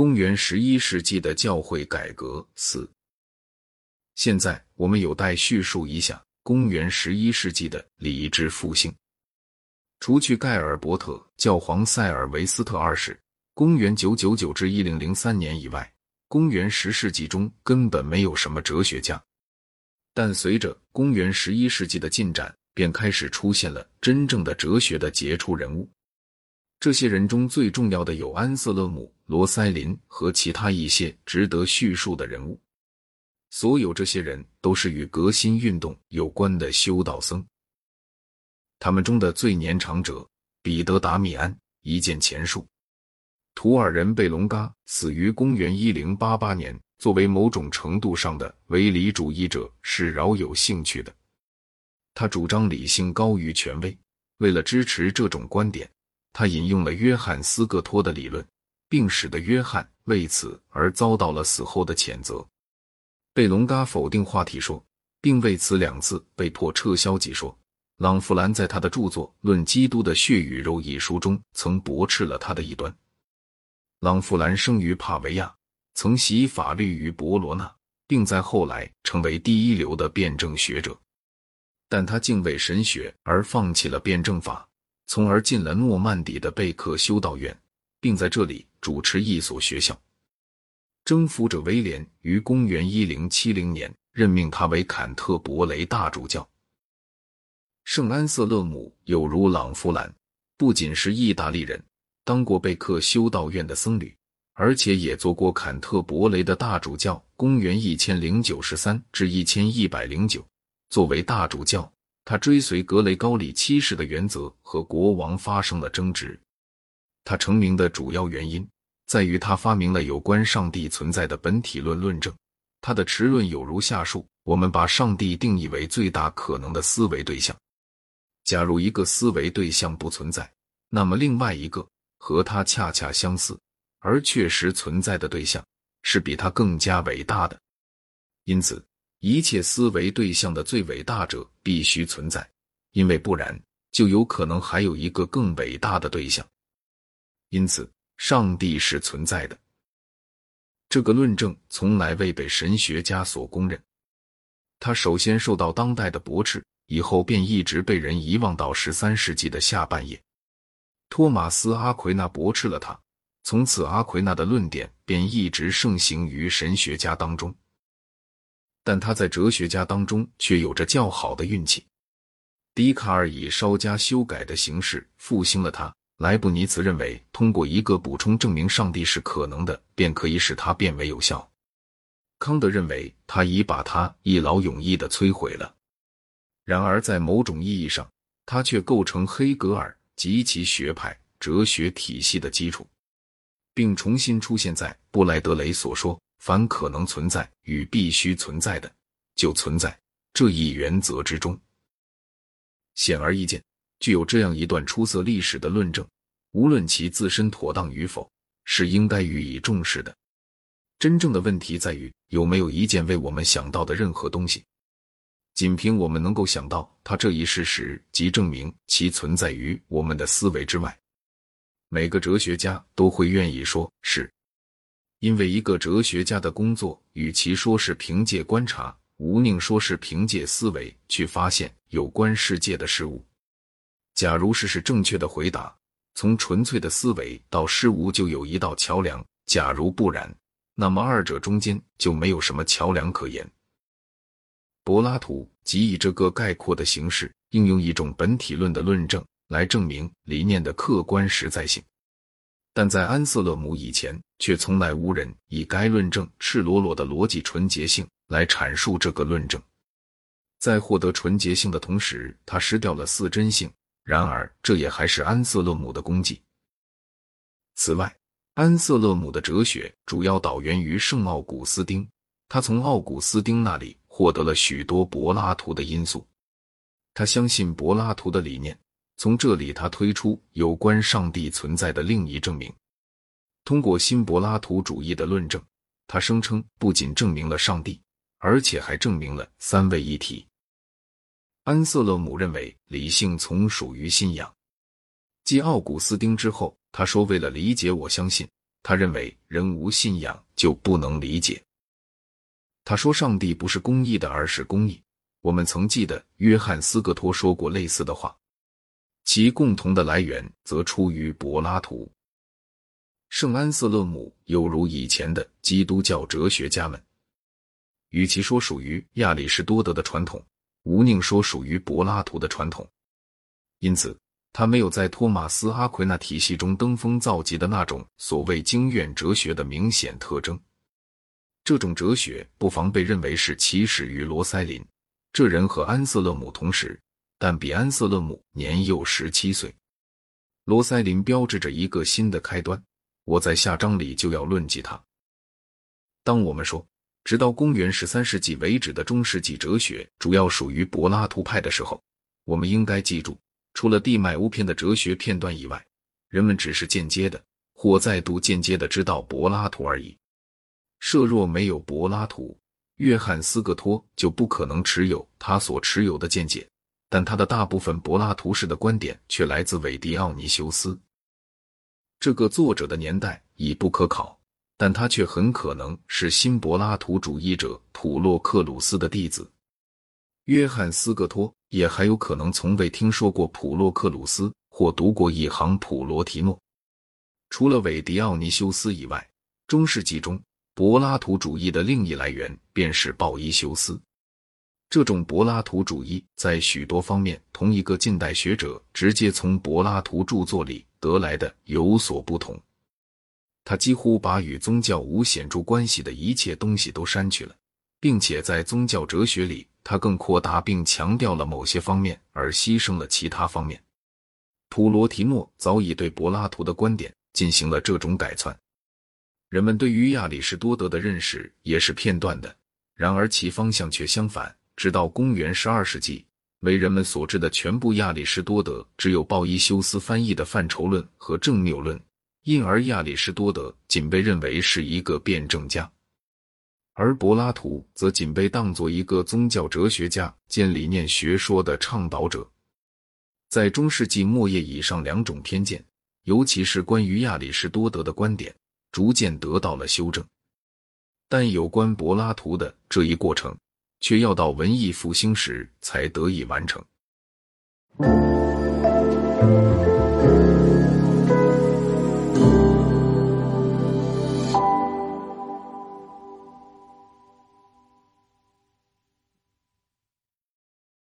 公元十一世纪的教会改革四。现在我们有待叙述一下公元十一世纪的礼制复兴。除去盖尔伯特教皇塞尔维斯特二世（公元九九九至一零零三年）以外，公元十世纪中根本没有什么哲学家。但随着公元十一世纪的进展，便开始出现了真正的哲学的杰出人物。这些人中最重要的有安瑟勒姆、罗塞林和其他一些值得叙述的人物。所有这些人都是与革新运动有关的修道僧。他们中的最年长者彼得·达米安一见前述。图尔人贝隆嘎死于公元一零八八年。作为某种程度上的唯理主义者是饶有兴趣的。他主张理性高于权威。为了支持这种观点，他引用了约翰·斯各托的理论，并使得约翰为此而遭到了死后的谴责。贝隆嘎否定话题说，并为此两次被迫撤销解说。朗弗兰在他的著作《论基督的血与肉》一书中曾驳斥了他的一端。朗弗兰生于帕维亚。曾习法律于博罗纳，并在后来成为第一流的辩证学者，但他敬畏神学而放弃了辩证法，从而进了诺曼底的贝克修道院，并在这里主持一所学校。征服者威廉于公元一零七零年任命他为坎特伯雷大主教。圣安瑟勒姆有如朗弗兰，不仅是意大利人，当过贝克修道院的僧侣。而且也做过坎特伯雷的大主教，公元一千零九十三至一千一百零九。作为大主教，他追随格雷高里七世的原则和国王发生了争执。他成名的主要原因在于他发明了有关上帝存在的本体论论证。他的持论有如下述：我们把上帝定义为最大可能的思维对象。假如一个思维对象不存在，那么另外一个和他恰恰相似。而确实存在的对象是比他更加伟大的，因此一切思维对象的最伟大者必须存在，因为不然就有可能还有一个更伟大的对象。因此，上帝是存在的。这个论证从来未被神学家所公认，他首先受到当代的驳斥，以后便一直被人遗忘到十三世纪的下半叶。托马斯·阿奎那驳斥了他。从此，阿奎那的论点便一直盛行于神学家当中，但他在哲学家当中却有着较好的运气。笛卡尔以稍加修改的形式复兴了他。莱布尼茨认为，通过一个补充证明上帝是可能的，便可以使它变为有效。康德认为，他已把它一劳永逸的摧毁了。然而，在某种意义上，他却构成黑格尔及其学派哲学体系的基础。并重新出现在布莱德雷所说“凡可能存在与必须存在的，就存在”这一原则之中。显而易见，具有这样一段出色历史的论证，无论其自身妥当与否，是应该予以重视的。真正的问题在于有没有一件为我们想到的任何东西，仅凭我们能够想到它这一事实，即证明其存在于我们的思维之外。每个哲学家都会愿意说是，因为一个哲学家的工作，与其说是凭借观察，无宁说是凭借思维去发现有关世界的事物。假如是是正确的回答，从纯粹的思维到事物就有一道桥梁；假如不然，那么二者中间就没有什么桥梁可言。柏拉图即以这个概括的形式，应用一种本体论的论证。来证明理念的客观实在性，但在安瑟勒姆以前，却从来无人以该论证赤裸裸的逻辑纯洁性来阐述这个论证。在获得纯洁性的同时，他失掉了似真性。然而，这也还是安瑟勒姆的功绩。此外，安瑟勒姆的哲学主要导源于圣奥古斯丁，他从奥古斯丁那里获得了许多柏拉图的因素。他相信柏拉图的理念。从这里，他推出有关上帝存在的另一证明。通过新柏拉图主义的论证，他声称不仅证明了上帝，而且还证明了三位一体。安瑟勒姆认为理性从属于信仰。继奥古斯丁之后，他说：“为了理解我相信，他认为人无信仰就不能理解。他说上帝不是公义的，而是公义。我们曾记得约翰斯格托说过类似的话，其共同的来源则出于柏拉图。圣安瑟勒姆犹如以前的基督教哲学家们，与其说属于亚里士多德的传统，无宁说属于柏拉图的传统。因此，他没有在托马斯阿奎那体系中登峰造极的那种所谓经验哲学的明显特征。这种哲学不妨被认为是起始于罗塞林。这人和安瑟勒姆同时，但比安瑟勒姆年幼十七岁。罗塞林标志着一个新的开端。我在下章里就要论及他。当我们说直到公元十三世纪为止的中世纪哲学主要属于柏拉图派的时候，我们应该记住，除了地脉屋篇的哲学片段以外，人们只是间接的或再度间接的知道柏拉图而已。设若没有柏拉图，约翰斯格托就不可能持有他所持有的见解，但他的大部分柏拉图式的观点却来自韦迪奥尼修斯。这个作者的年代已不可考，但他却很可能是新柏拉图主义者普洛克鲁斯的弟子。约翰斯格托也还有可能从未听说过普洛克鲁斯或读过一行普罗提诺。除了韦迪奥尼修斯以外，中世纪中柏拉图主义的另一来源便是鲍伊修斯。这种柏拉图主义在许多方面同一个近代学者直接从柏拉图著作里。得来的有所不同，他几乎把与宗教无显著关系的一切东西都删去了，并且在宗教哲学里，他更扩大并强调了某些方面，而牺牲了其他方面。普罗提诺早已对柏拉图的观点进行了这种改窜。人们对于亚里士多德的认识也是片段的，然而其方向却相反，直到公元十二世纪。为人们所知的全部亚里士多德，只有鲍伊修斯翻译的范畴论和正谬论，因而亚里士多德仅被认为是一个辩证家，而柏拉图则仅被当作一个宗教哲学家兼理念学说的倡导者。在中世纪末叶，以上两种偏见，尤其是关于亚里士多德的观点，逐渐得到了修正，但有关柏拉图的这一过程。却要到文艺复兴时才得以完成。